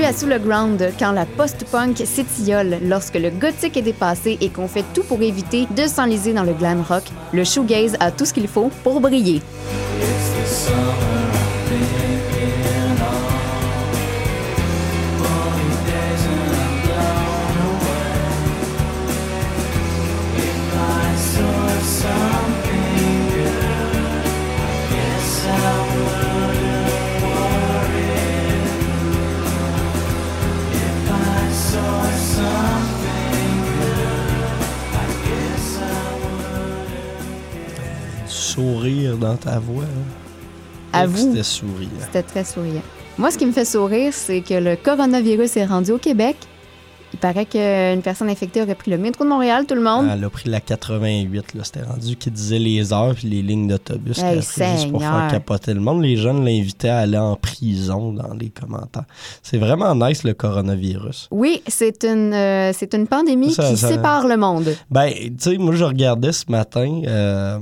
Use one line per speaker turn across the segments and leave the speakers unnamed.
À Sous le Ground, quand la post-punk s'étiole, lorsque le gothique est dépassé et qu'on fait tout pour éviter de s'enliser dans le glam rock, le shoegaze a tout ce qu'il faut pour briller.
Sourire dans ta voix.
À vous.
C'était souriant?
C'était très souriant. Moi, ce qui me fait sourire, c'est que le coronavirus est rendu au Québec. Il paraît qu'une personne infectée aurait pris le métro de Montréal, tout le monde.
Elle a pris la 88, là. C'était rendu qui disait les heures puis les lignes d'autobus
Hey,
juste pour faire capoter le monde. Les jeunes l'invitaient à aller en prison dans les commentaires. C'est vraiment nice le coronavirus.
Oui, c'est une, euh, c'est une pandémie
Ça-
qui
ça-
sépare le monde.
Ben, tu sais, moi, je regardais ce matin euh,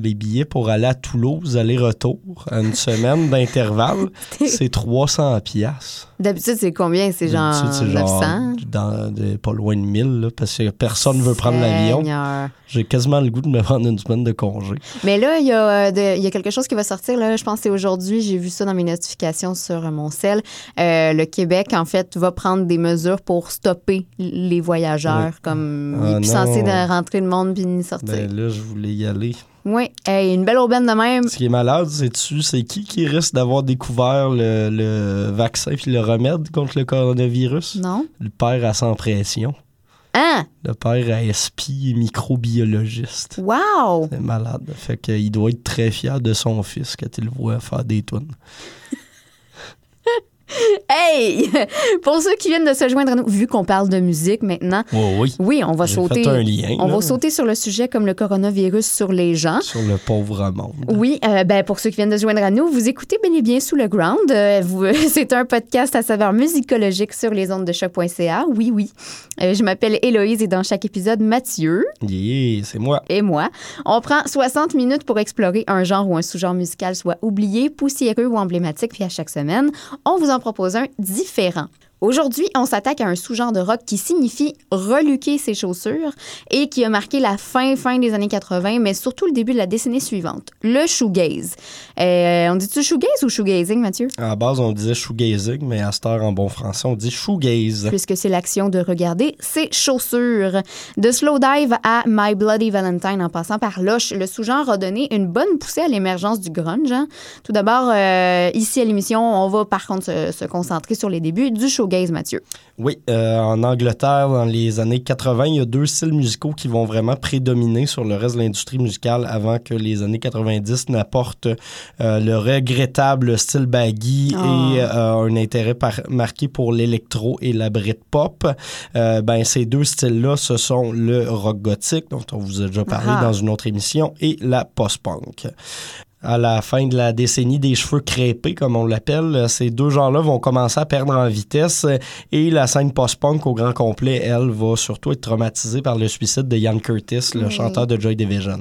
les billets pour aller à Toulouse, aller-retour, à une semaine d'intervalle. C'est 300 piastres.
D'habitude, c'est combien? C'est genre
c'est
900?
Dans, de- pas loin de 1000, là, parce que personne ne veut prendre l'avion. J'ai quasiment le goût de me prendre une semaine de congé.
Mais là, il y, a, euh, de- il y a quelque chose qui va sortir. Là, je pense que c'est aujourd'hui. J'ai vu ça dans mes notifications sur mon cell. Euh, le Québec, en fait, va prendre des mesures pour stopper les voyageurs. Comme il
Ah
est plus censé rentrer le monde puis ni sortir.
Ben là, je voulais y aller.
Oui, Hey, une belle aubaine de même.
Ce qui est malade, c'est-tu, c'est qui qui risque d'avoir découvert le, le vaccin puis le remède contre le coronavirus?
Non?
Le père à sans pression.
Hein?
Le père à SP et microbiologiste.
Wow!
C'est malade. Fait qu'il doit être très fier de son fils quand il le voit faire des tunes.
Hey! Pour ceux qui viennent de se joindre à nous, vu qu'on parle de musique maintenant,
Oh oui.
oui, on va sauter.
fait un lien,
on
là.
va sauter sur le sujet comme le coronavirus sur les gens.
Sur le pauvre monde.
Oui, euh, ben pour ceux qui viennent de se joindre à nous, vous écoutez bel et bien Sous le Ground. Euh, c'est un podcast à saveur musicologique sur les ondes de choc.ca. Oui, oui. Euh, je m'appelle Héloïse et dans chaque épisode, Mathieu
Yeah, c'est moi.
et moi, on prend 60 minutes pour explorer un genre ou un sous-genre musical soit oublié, poussiéreux ou emblématique, puis à chaque semaine, on vous en propose un différent. Aujourd'hui, on s'attaque à un sous-genre de rock qui signifie reluquer ses chaussures et qui a marqué la fin, fin des années 80, mais surtout le début de la décennie suivante, le shoegaze. Euh, on dit-tu shoegaze ou shoegazing, Mathieu?
À la base, on disait shoegazing, mais à cette heure, en bon français, on dit shoegaze.
puisque c'est l'action de regarder ses chaussures. De Slow Dive à My Bloody Valentine en passant par Lush, le sous-genre a donné une bonne poussée à l'émergence du grunge. hein. Tout d'abord, euh, ici à l'émission, on va par contre se, se concentrer sur les débuts du shoegaze, Mathieu?
Oui, euh, en Angleterre, dans les années 80, il y a deux styles musicaux qui vont vraiment prédominer sur le reste de l'industrie musicale avant que les années 90 n'apportent euh, le regrettable style baggy
Ah.
et euh, un intérêt par- marqué pour l'électro et la Britpop. Ben, ces deux styles-là, ce sont le rock gothique, dont on vous a déjà parlé
Ah.
dans une autre émission, et la post-punk à la fin de la décennie des cheveux crêpés, comme on l'appelle, euh, ces deux genres-là vont commencer à perdre en vitesse euh, et la scène post-punk au grand complet, elle, va surtout être traumatisée par le suicide de Ian Curtis, le
Oui.
chanteur de Joy Division.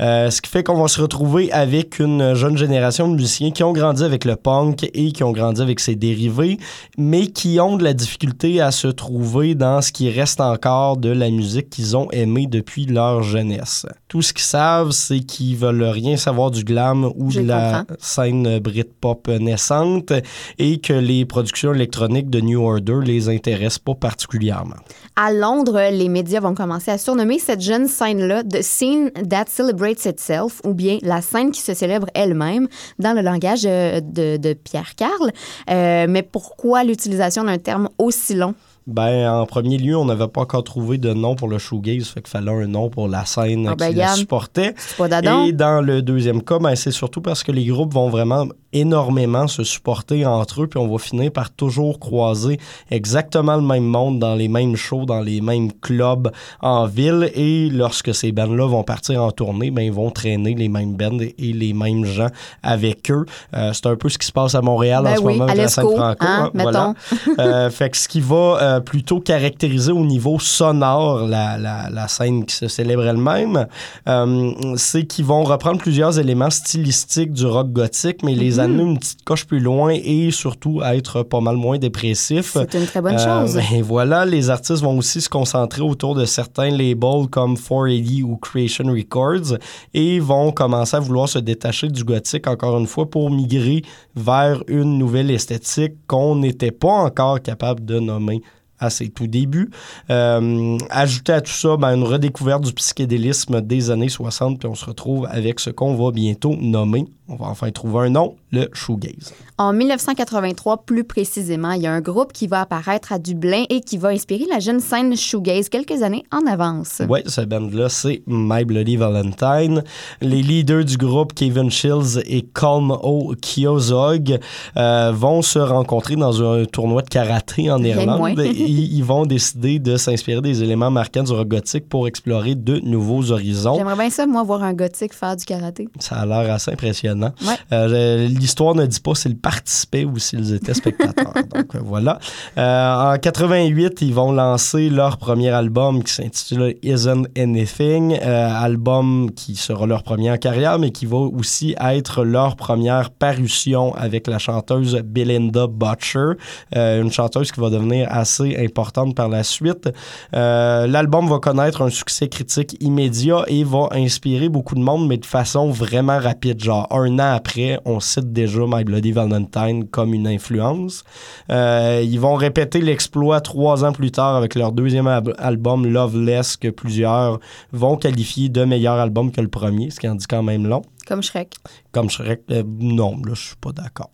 Euh, ce qui fait qu'on va se retrouver avec une jeune génération de musiciens qui ont grandi avec le punk et qui ont grandi avec ses dérivés, mais qui ont de la difficulté à se trouver dans ce qui reste encore de la musique qu'ils ont aimée depuis leur jeunesse. Tout ce qu'ils savent, c'est qu'ils veulent rien savoir du glam ou
Je
de la
comprends.
scène Britpop naissante et que les productions électroniques de New Order les intéressent pas particulièrement.
À Londres, les médias vont commencer à surnommer cette jeune scène-là The Scene That Celebrates Itself, ou bien la scène qui se célèbre elle-même, dans le langage euh, de, de Pierre Carl. Euh, mais pourquoi l'utilisation d'un terme aussi long?
Ben, en premier lieu, on n'avait pas encore trouvé de nom pour le shoegaze, fait qu'il fallait un nom pour la scène
Ah ben,
qui la supportait.
C'est pas?
Et dans le deuxième cas, ben, c'est surtout parce que les groupes vont vraiment énormément se supporter entre eux, puis on va finir par toujours croiser exactement le même monde dans les mêmes shows, dans les mêmes clubs en ville. Et lorsque ces bands-là vont partir en tournée, ben, ils vont traîner les mêmes bands et les mêmes gens avec eux. Euh, c'est un peu ce qui se passe à Montréal
Ben
en ce
oui,
moment avec la scène franco.
hein,
Voilà.
mettons.
Euh, fait que ce qui va euh, plutôt caractérisé au niveau sonore la, la, la scène qui se célèbre elle-même. Euh, c'est qu'ils vont reprendre plusieurs éléments stylistiques du rock gothique, mais les Amener une petite coche plus loin et surtout être pas mal moins dépressifs.
C'est une très bonne
Euh,
chose.
Et voilà, les artistes vont aussi se concentrer autour de certains labels comme 480 ou Creation Records et vont commencer à vouloir se détacher du gothique encore une fois pour migrer vers une nouvelle esthétique qu'on n'était pas encore capable de nommer à ses tout débuts. Euh, ajouter à tout ça ben, une redécouverte du psychédélisme des années 60, puis on se retrouve avec ce qu'on va bientôt nommer, on va enfin trouver un nom, le shoegaze.
En 1983, plus précisément, il y a un groupe qui va apparaître à Dublin et qui va inspirer la jeune scène shoegaze quelques années en avance.
Oui, ce band-là, c'est My Bloody Valentine. Les leaders du groupe, Kevin Shields et Colm O. Kiozog, euh, vont se rencontrer dans un tournoi de karaté en. Irlande. Ils vont décider de s'inspirer des éléments marquants du rock gothique pour explorer de nouveaux horizons.
J'aimerais bien ça, moi, voir un gothique faire du karaté.
Ça a l'air assez impressionnant.
Ouais.
Euh, L'histoire ne dit pas s'ils participaient ou s'ils étaient spectateurs. Donc voilà. Euh, en 88, ils vont lancer leur premier album qui s'intitule Isn't Anything, euh, album qui sera leur premier en carrière, mais qui va aussi être leur première parution avec la chanteuse Belinda Butcher, une chanteuse qui va devenir assez importante par la suite. Euh, L'album va connaître un succès critique immédiat et va inspirer beaucoup de monde, mais de façon vraiment rapide. Genre, un an après, on cite déjà My Bloody Valentine comme une influence. Euh, ils vont répéter l'exploit trois ans plus tard avec leur deuxième al- album Loveless, que plusieurs vont qualifier de meilleur album que le premier, ce qui en dit quand même long.
Comme Shrek.
Comme Shrek, euh, non, là, je suis pas d'accord.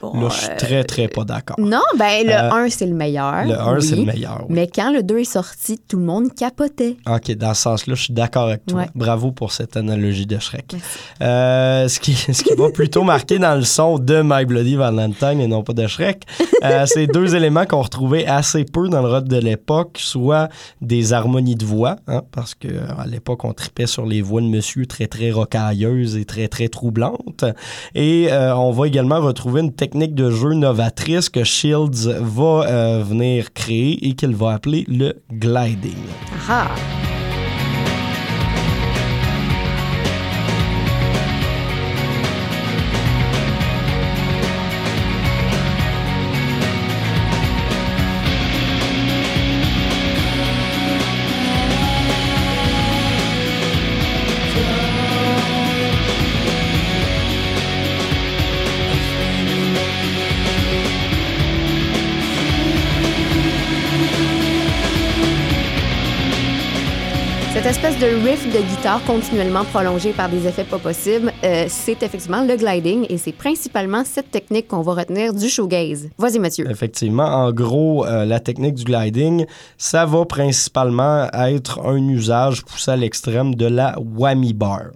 Bon,
Là, je suis
euh,
très, très pas d'accord.
Non, ben le
Euh,
1, c'est le meilleur.
Le 1, c'est le meilleur. oui.
Mais quand le 2 est sorti, tout le monde capotait.
OK, dans ce sens-là, je suis d'accord avec toi.
Ouais.
Bravo pour cette analogie de Shrek. Euh, ce, qui, ce qui va plutôt marquer dans le son de My Bloody Valentine et non pas de Shrek, euh, c'est deux éléments qu'on retrouvait assez peu dans le rock de l'époque, soit des harmonies de voix, hein, parce que euh, à l'époque, on tripait sur les voix de monsieur très, très rocailleuses et très, très troublantes. Et on va également retrouver une technique de jeu novatrice que Shields va euh, venir créer et qu'il va appeler le gliding.
Ah! Espèce de riff de guitare continuellement prolongé par des effets pas possibles, euh, c'est effectivement le gliding et c'est principalement cette technique qu'on va retenir du shoegaze. Vas-y, Mathieu.
Effectivement, en gros, euh, la technique du gliding, ça va principalement être un usage poussé à l'extrême de la whammy bar.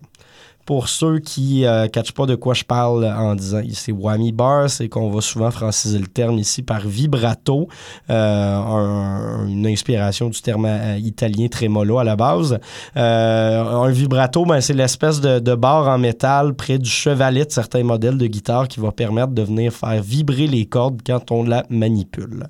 Pour ceux qui ne catchent pas de quoi je parle en disant ici whammy bar, c'est qu'on va souvent franciser le terme ici par vibrato, euh, un- une inspiration du terme euh, italien tremolo à la base. Euh, un vibrato, ben, c'est l'espèce de, barre en métal près du chevalet de certains modèles de guitare qui va permettre de venir faire vibrer les cordes quand on la manipule.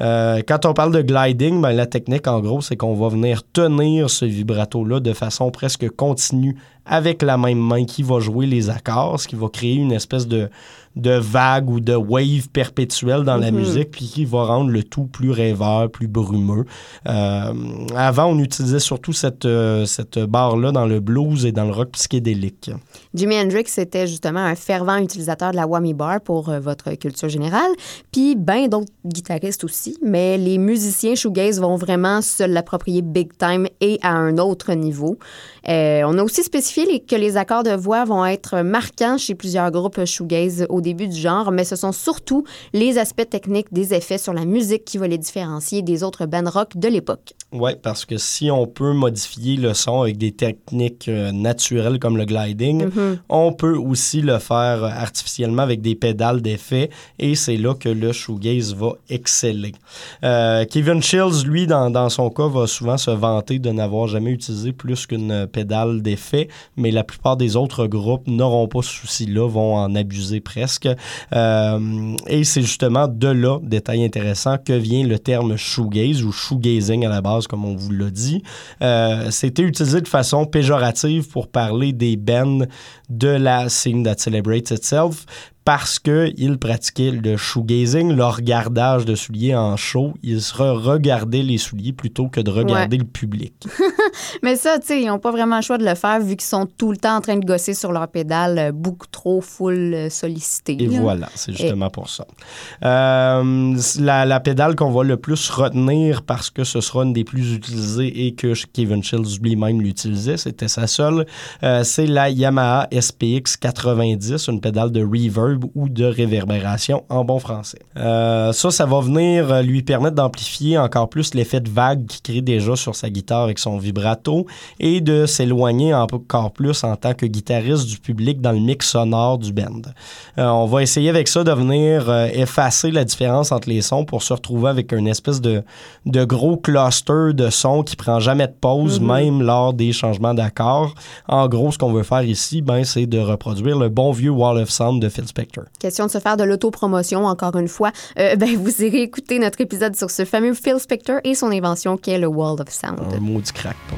Euh, quand on parle de gliding, ben, la technique, en gros, c'est qu'on va venir tenir ce vibrato-là de façon presque continue avec la même main qui va jouer les accords, ce qui va créer une espèce de, de vague ou de wave perpétuelle dans la
Mhm.
musique, puis qui va rendre le tout plus rêveur, plus brumeux. Euh, avant, on utilisait surtout cette, euh, cette barre-là dans le blues et dans le rock psychédélique.
Jimi Hendrix était justement un fervent utilisateur de la whammy bar pour euh, votre culture générale, puis ben d'autres guitaristes aussi, mais les musiciens shoegaze vont vraiment se l'approprier big time et à un autre niveau. Euh, on a aussi spécifié que les accords de voix vont être marquants chez plusieurs groupes shoegaze au début du genre, mais ce sont surtout les aspects techniques des effets sur la musique qui vont les différencier des autres bands rock de l'époque.
Oui, parce que si on peut modifier le son avec des techniques euh, naturelles comme le gliding,
Mhm.
on peut aussi le faire euh, artificiellement avec des pédales d'effet et c'est là que le shoegaze va exceller. Euh, Kevin Shields, lui, dans, dans son cas, va souvent se vanter de n'avoir jamais utilisé plus qu'une pédale d'effet mais la plupart des autres groupes n'auront pas ce souci-là, vont en abuser presque. Euh, et c'est justement de là, détail intéressant, que vient le terme shoegaze ou shoegazing à la base, comme on vous l'a dit. Euh, c'était utilisé de façon péjorative pour parler des bands de la scene that celebrates itself parce qu'ils pratiquaient le shoegazing, le regardage de souliers en show. Ils se regardaient les souliers plutôt que de regarder le public.
Mais ça, tu sais, ils n'ont pas vraiment le choix de le faire vu qu'ils sont tout le temps en train de gosser sur leur pédale, euh, beaucoup trop full euh, sollicité.
Et voilà, c'est justement pour ça. Euh, la, la, pédale qu'on va le plus retenir parce que ce sera une des plus utilisées et que Kevin Shields lui-même l'utilisait, c'était sa seule, c'est la Yamaha SPX 90, une pédale de reverb ou de réverbération en bon français. ça, ça va venir lui permettre d'amplifier encore plus l'effet de vague qu'il crée déjà sur sa guitare avec son vibrato et de s'éloigner encore plus en tant que guitariste du public dans le mix sonore du band. Euh, on va essayer avec ça de venir euh, effacer la différence entre les sons pour se retrouver avec une espèce de, de gros cluster de sons qui prend jamais de pause, mm-hmm. même lors des changements d'accords. En gros, ce qu'on veut faire ici, ben, c'est de reproduire le bon vieux Wall of Sound de Phil Spector.
Question de se faire de l'autopromotion, encore une fois. Euh, ben, vous irez écouter notre épisode sur ce fameux Phil Spector et son invention qui est le Wall of Sound.
Un maudit crackpot.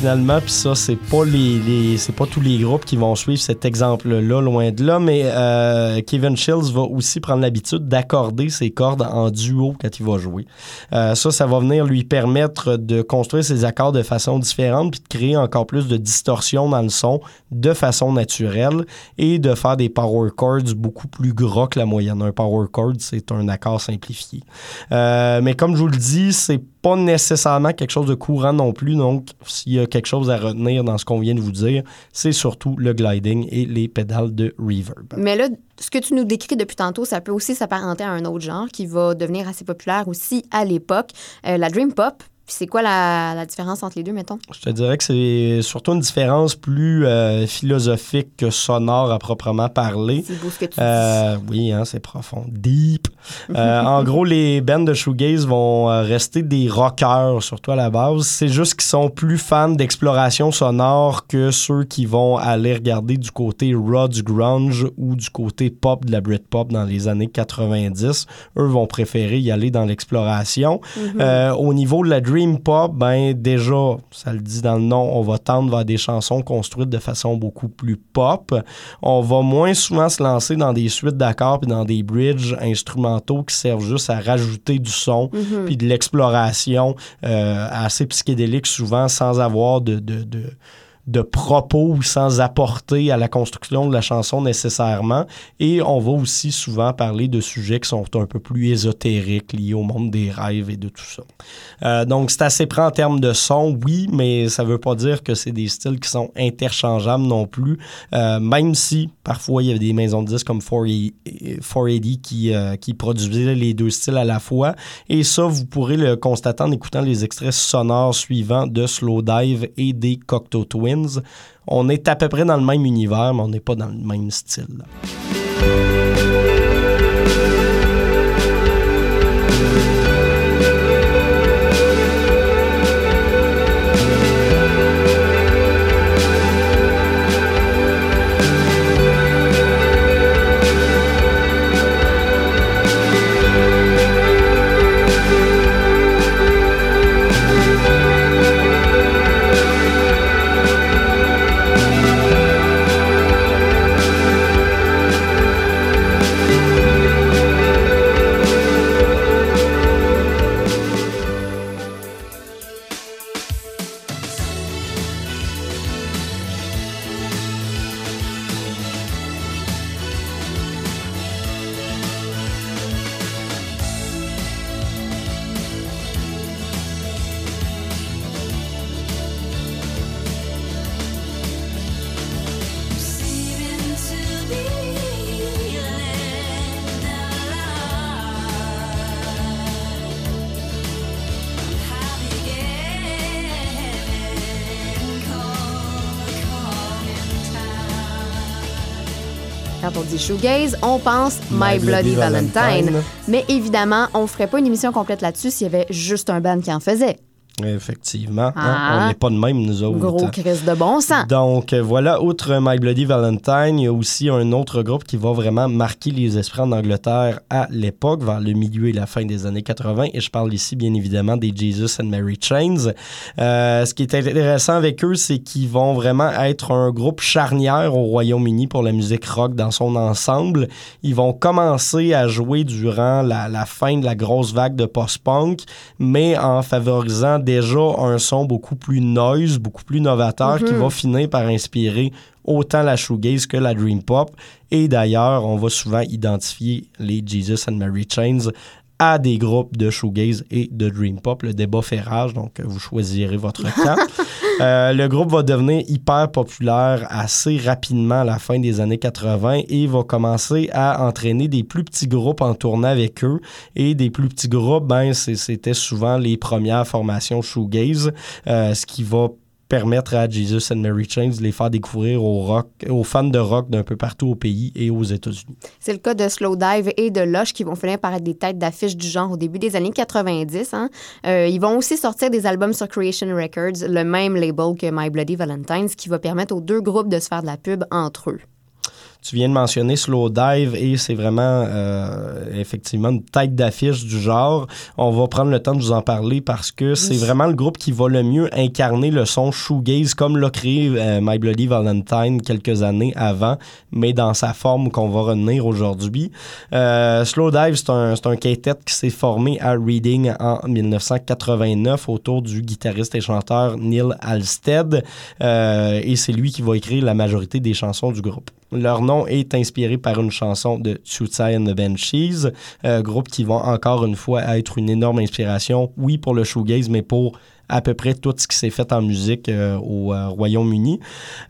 Finalement, puis ça, c'est pas les, c'est pas tous les groupes qui vont suivre cet exemple-là, loin de là, mais euh, Kevin Shields va aussi prendre l'habitude d'accorder ses cordes en duo quand il va jouer. Euh, ça, ça va venir lui permettre de construire ses accords de façon différente, puis de créer encore plus de distorsion dans le son de façon naturelle et de faire des power chords beaucoup plus gras que la moyenne. Un power chord, c'est un accord simplifié. Euh, mais comme je vous le dis, c'est pas nécessairement quelque chose de courant non plus. Donc, s'il y a quelque chose à retenir dans ce qu'on vient de vous dire, c'est surtout le gliding et les pédales de reverb.
Mais là, ce que tu nous décris depuis tantôt, ça peut aussi s'apparenter à un autre genre qui va devenir assez populaire aussi à l'époque, euh, la dream pop c'est quoi la, différence entre les deux, mettons?
Je te dirais que c'est surtout une différence plus euh, philosophique que sonore à proprement parler.
C'est beau ce que tu
euh, Oui, hein, c'est profond. Deep. Euh, en gros, les bands de shoegaze vont rester des rockers, surtout à la base. C'est juste qu'ils sont plus fans d'exploration sonore que ceux qui vont aller regarder du côté raw du grunge ou du côté pop de la Britpop dans les années 90. Eux vont préférer y aller dans l'exploration. Mm-hmm. au niveau de la dream dream pop, ben déjà, ça le dit dans le nom, on va tendre vers des chansons construites de façon beaucoup plus pop. On va moins souvent se lancer dans des suites d'accords puis dans des bridges instrumentaux qui servent juste à rajouter du son mm-hmm. puis de l'exploration euh, assez psychédélique souvent sans avoir de, de, de de propos sans apporter à la construction de la chanson nécessairement. Et on va aussi souvent parler de sujets qui sont un peu plus ésotériques, liés au monde des rêves et de tout ça. Euh, donc, c'est assez près en termes de son, oui, mais ça veut pas dire que c'est des styles qui sont interchangeables non plus, euh, même si parfois il y avait des maisons de disques comme 480 qui, euh, qui produisaient les deux styles à la fois. Et ça, vous pourrez le constater en écoutant les extraits sonores suivants de Slow Dive et des Cocteau Twins. On est à peu près dans le même univers, mais on n'est pas dans le même style.
Shoegaze, on pense My, Bloody, Valentine. Mais évidemment, on ferait pas une émission complète là-dessus s'il y avait juste un band qui en faisait.
Effectivement. hein,
Ah.
on n'est pas de même, nous autres.
Gros crise de bon sens.
Donc euh, voilà, outre My Bloody Valentine, il y a aussi un autre groupe qui va vraiment marquer les esprits en Angleterre à l'époque, vers le milieu et la fin des années 80. Et je parle ici bien évidemment des Jesus and Mary Chains. Euh, ce qui est intéressant avec eux, c'est qu'ils vont vraiment être un groupe charnière au Royaume-Uni pour la musique rock dans son ensemble. Ils vont commencer à jouer durant la, la fin de la grosse vague de post-punk, mais en favorisant déjà un son beaucoup plus noise, beaucoup plus novateur, qui va finir par inspirer autant la shoegaze que la dream pop. Et d'ailleurs, on va souvent identifier les Jesus and Mary Chains à des groupes de shoegaze et de dream pop. Le débat fait rage, donc euh, vous choisirez votre camp. Euh, le groupe va devenir hyper populaire assez rapidement à la fin des années 80 et va commencer à entraîner des plus petits groupes en tournée avec eux. Et des plus petits groupes, ben, c'était souvent les premières formations shoegaze, euh, ce qui va permettre à Jesus and Mary Chains de les faire découvrir aux, rock, aux fans de rock d'un peu partout au pays et aux États-Unis.
C'est le cas de Slowdive et de Lush qui vont finir par être des têtes d'affiche du genre au début des années 90. hein. Euh, ils vont aussi sortir des albums sur Creation Records, le même label que My Bloody Valentine, ce qui va permettre aux deux groupes de se faire de la pub entre eux.
Tu viens de mentionner Slow Dive et c'est vraiment euh, effectivement une tête d'affiche du genre. On va prendre le temps de vous en parler parce que c'est vraiment le groupe qui va le mieux incarner le son shoegaze comme l'a créé euh, My Bloody Valentine quelques années avant, mais dans sa forme qu'on va retenir aujourd'hui. Euh, Slow Dive, c'est un, un quintet qui s'est formé à Reading en 1989 autour du guitariste et chanteur Neil Halstead euh, et c'est lui qui va écrire la majorité des chansons du groupe. Leur nom est inspiré par une chanson de Tootsy and the Banshees, euh, groupe qui va encore une fois être une énorme inspiration, oui pour le shoegaze, mais pour à peu près tout ce qui s'est fait en musique euh, au euh, Royaume-Uni.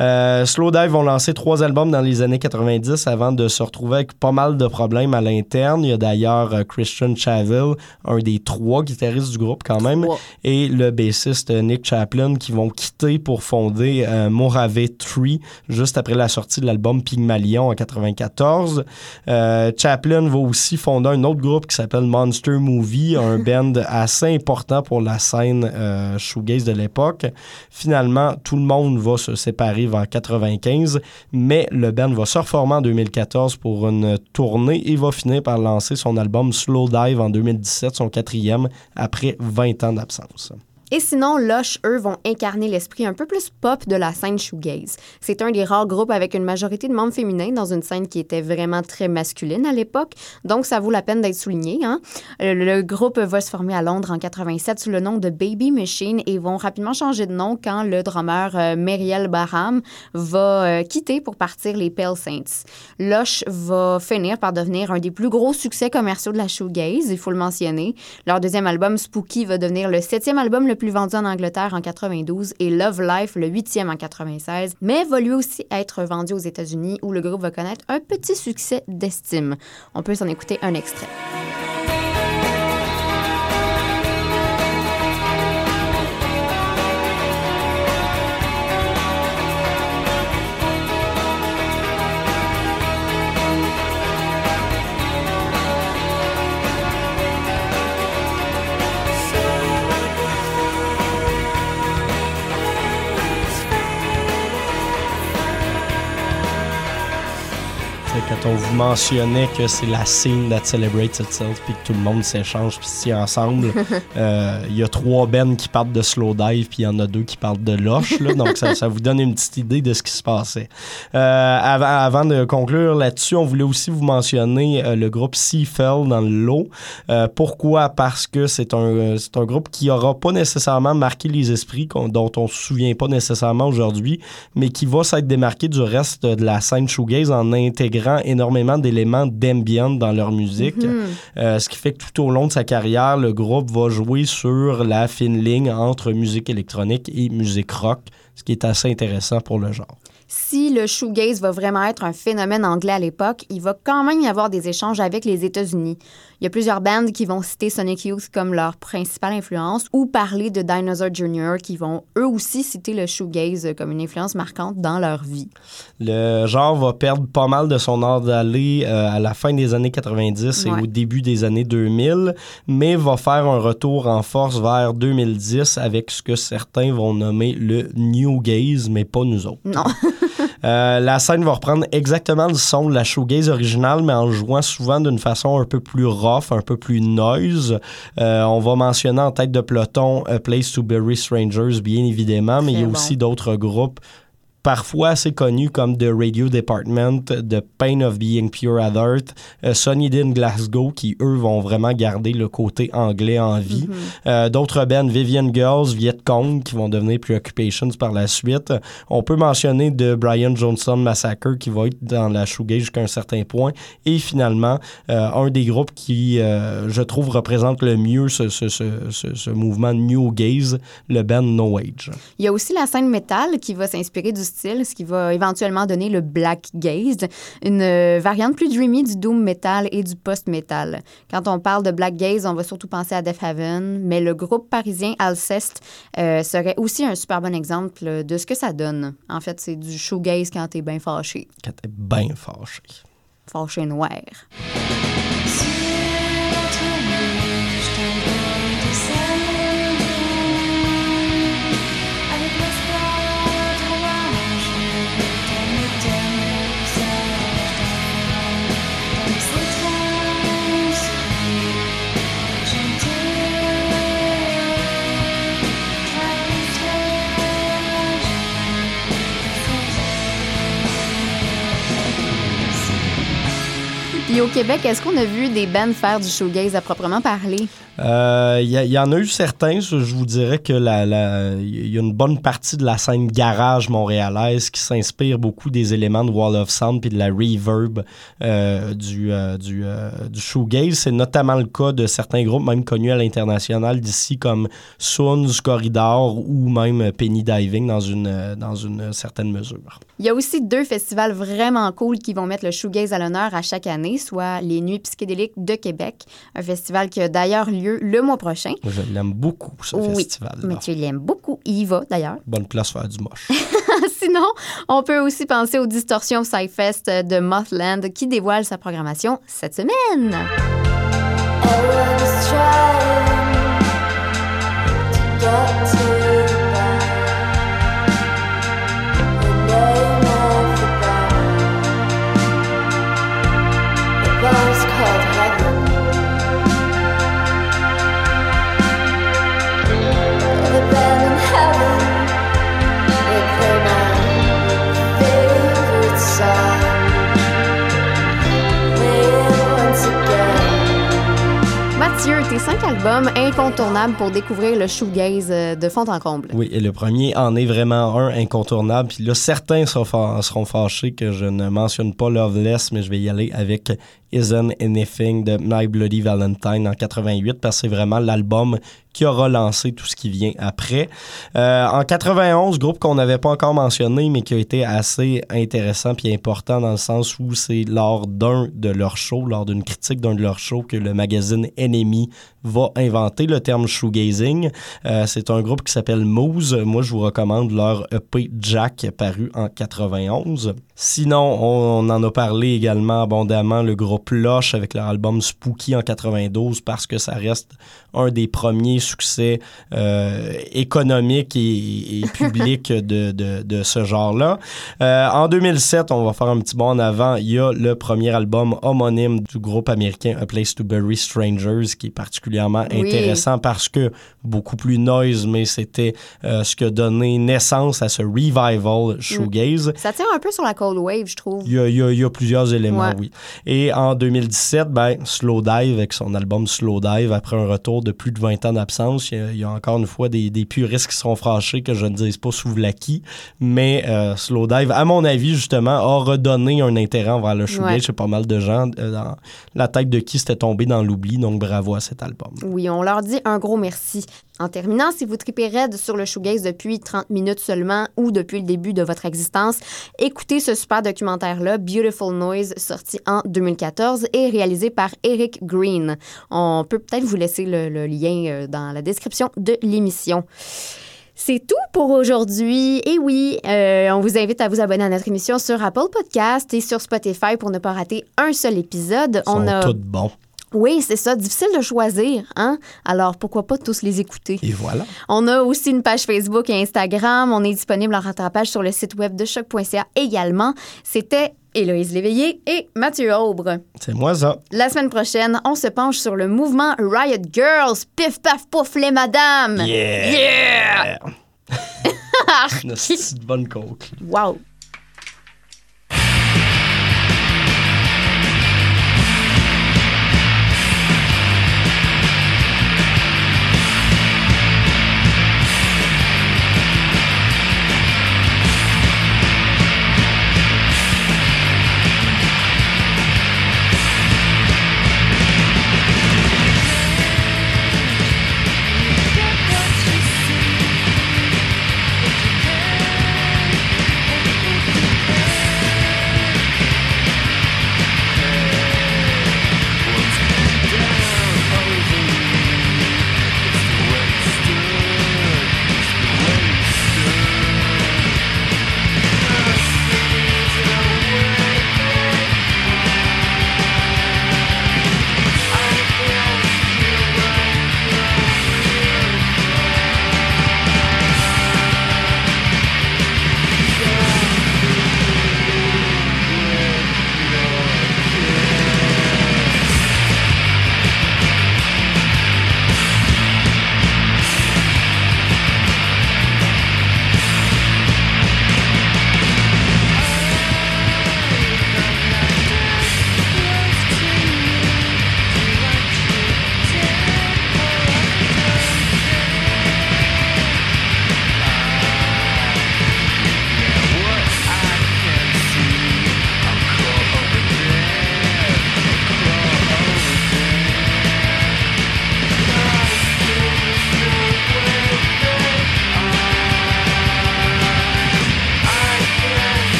Euh, Slowdive vont lancer trois albums dans les années 90 avant de se retrouver avec pas mal de problèmes à l'interne. Il y a d'ailleurs Christian Chaville, un des trois guitaristes du groupe quand même,
Trois.
et le bassiste Nick Chaplin qui vont quitter pour fonder Morave Tree juste après la sortie de l'album Pygmalion en 94. Euh, Chaplin va aussi fonder un autre groupe qui s'appelle Monster Movie, un band assez important pour la scène euh, shoegaze de l'époque. Finalement, tout le monde va se séparer vers 95, mais le band va se reformer en 2014 pour une tournée et va finir par lancer son album Slow Dive en 2017, son quatrième, après 20 ans d'absence.
Et sinon, Lush, eux, vont incarner l'esprit un peu plus pop de la scène shoegaze. C'est un des rares groupes avec une majorité de membres féminins dans une scène qui était vraiment très masculine à l'époque, donc ça vaut la peine d'être souligné. Hein? Euh, Le, groupe va se former à Londres en 87 sous le nom de Baby Machine et vont rapidement changer de nom quand le drummer euh, Meriel Barham va euh, quitter pour partir les Pale Saints. Lush va finir par devenir un des plus gros succès commerciaux de la shoegaze, il faut le mentionner. Leur deuxième album, Spooky, va devenir le septième album le plus vendu en Angleterre en 92 et Love Life le huitième en 96, mais va lui aussi être vendu aux États-Unis où le groupe va connaître un petit succès d'estime. On peut s'en écouter un extrait.
Quand on vous mentionnait que c'est la scene that celebrates itself puis que tout le monde s'échange puis tient ensemble. Euh, Il y a trois bands qui partent de Slow Dive puis il y en a deux qui partent de Loche. là. donc ça, ça vous donne une petite idée de ce qui se passait. Euh, avant, avant de conclure là-dessus, on voulait aussi vous mentionner euh, le groupe Seafell dans le lot. Euh, pourquoi? Parce que c'est un, c'est un groupe qui aura pas nécessairement marqué les esprits, qu'on- dont on se souvient pas nécessairement aujourd'hui, mais qui va s'être démarqué du reste de la scène shoegaze en intégrant énormément d'éléments d'ambient dans leur musique. Euh, ce qui fait que tout au long de sa carrière, le groupe va jouer sur la fine ligne entre musique électronique et musique rock, ce qui est assez intéressant pour le genre.
si le shoegaze va vraiment être un phénomène anglais à l'époque, il va quand même y avoir des échanges avec les États-Unis. Il y a plusieurs bands qui vont citer Sonic Youth comme leur principale influence ou parler de Dinosaur Jr. qui vont eux aussi citer le shoegaze comme une influence marquante dans leur vie.
Le genre va perdre pas mal de son art d'aller euh, à la fin des années 90 et
Ouais.
au début des années 2000, mais va faire un retour en force vers 2010 avec ce que certains vont nommer le New Gaze, mais pas nous autres.
Non.
Euh, la scène va reprendre exactement le son de la shoegaze originale, mais en jouant souvent d'une façon un peu plus rough, un peu plus noise. Euh, on va mentionner en tête de peloton A Place to Bury Strangers, bien évidemment, mais il y a
bon.
aussi d'autres groupes parfois assez connus comme The Radio Department, The Pain of Being Pure at Heart, euh, Glasgow, qui eux vont vraiment garder le côté anglais en vie. Euh, D'autres bands, Vivian Girls, Viet Cong, qui vont devenir Preoccupations par la suite. On peut mentionner de Brian Johnson Massacre, qui va être dans la shoegaze jusqu'à un certain point. Et finalement, euh, un des groupes qui, euh, je trouve, représente le mieux ce, ce, ce, ce, ce mouvement New Gaze, le band No Age.
Il y a aussi la scène métal qui va s'inspirer du style, ce qui va éventuellement donner le black gaze, une euh, variante plus dreamy du doom metal et du post-metal. Quand on parle de black gaze, on va surtout penser à Death Heaven, mais le groupe parisien Alceste euh, serait aussi un super bon exemple de ce que ça donne. En fait, c'est du shoegaze quand t'es bien fâché,
Quand t'es bien fâché.
fâché noir. Puis au Québec, est-ce qu'on a vu des bands faire du shoegaze à proprement parler?
Euh, Il y, il y en a eu certains. Je vous dirais que la- la- y a une bonne partie de la scène garage montréalaise qui s'inspire beaucoup des éléments de Wall of Sound puis de la reverb euh, du, euh, du, euh, du shoegaze. C'est notamment le cas de certains groupes, même connus à l'international d'ici, comme Soons, Corridor ou même Penny Diving dans une, euh, dans une certaine mesure.
Il y a aussi deux festivals vraiment cool qui vont mettre le shoegaze à l'honneur à chaque année, soit les Nuits psychédéliques de Québec, un festival qui a d'ailleurs lieu le mois prochain.
Je l'aime beaucoup, ce
oui,
festival.
mais tu l'aimes beaucoup. Il y va d'ailleurs.
Bonne place faire du moche.
Sinon, on peut aussi penser aux Distorsions Psyfest de Mothland qui dévoile sa programmation cette semaine.
Everyone's trying to get to
Cinq albums incontournables pour découvrir le shoegaze euh, de fond en comble.
Oui, et le premier en est vraiment un incontournable. Puis là, certains seront, seront fâchés que je ne mentionne pas Loveless, mais je vais y aller avec Isn't Anything de My Bloody Valentine en 88 parce que c'est vraiment l'album qui a relancé tout ce qui vient après. Euh, en 91, groupe qu'on n'avait pas encore mentionné, mais qui a été assez intéressant puis important dans le sens où c'est lors d'un de leurs shows, lors d'une critique d'un de leurs shows, que le magazine Enemy va inventer le terme shoegazing. Euh, c'est un groupe qui s'appelle Moose. Moi, je vous recommande leur EP Jack paru en 91. Sinon, on, on en a parlé également abondamment, le groupe Lush avec leur album Spooky en 92 parce que ça reste un des premiers succès euh, économiques et, et publics de, de, de ce genre-là. Euh, en 2007, on va faire un petit bond en avant. Il y a le premier album homonyme du groupe américain A Place to Bury Strangers qui est particulièrement
Oui.
intéressant parce que beaucoup plus noise, mais c'était euh, ce qui a donné naissance à ce revival shoegaze.
Ça tire un peu sur la Cold Wave, je trouve.
Il y, a, il y a- il y a plusieurs éléments,
Ouais.
oui. Et en 2017, ben, Slow Dive, avec son album Slow Dive, après un retour de plus de 20 ans d'absence, il y, a, il y a encore une fois des, des puristes qui seront fâchés que je ne dise pas sous l'acquis, mais euh, Slow Dive, à mon avis, justement, a redonné un intérêt envers le shoegaze
Ouais.
chez pas mal de gens, euh, dans la tête de qui c'était tombé dans l'oubli, donc bravo à cet album.
Oui, on leur dit un gros merci. En terminant, si vous tripez raide sur le shoegaze depuis 30 minutes seulement ou depuis le début de votre existence, écoutez ce super documentaire-là, Beautiful Noise, sorti en 2014 et réalisé par Eric Green. On peut peut-être vous laisser le, le lien euh, dans la description de l'émission. C'est tout pour aujourd'hui. Et oui, euh, on vous invite à vous abonner à notre émission sur Apple Podcast et sur Spotify pour ne pas rater un seul épisode.
Ils sont
On a
tous bons.
Oui, c'est ça, difficile de choisir, hein? Alors pourquoi pas tous les écouter?
Et voilà.
On a aussi une page Facebook et Instagram. On est disponible en rattrapage sur le site web de choc.ca également. C'était Héloïse Léveillé et Mathieu Aubre.
C'est moi ça.
La semaine prochaine, on se penche sur le mouvement Riot Girls. Pif paf pouf les madames.
Yeah!
Yeah!
Une bonne coke.
Wow.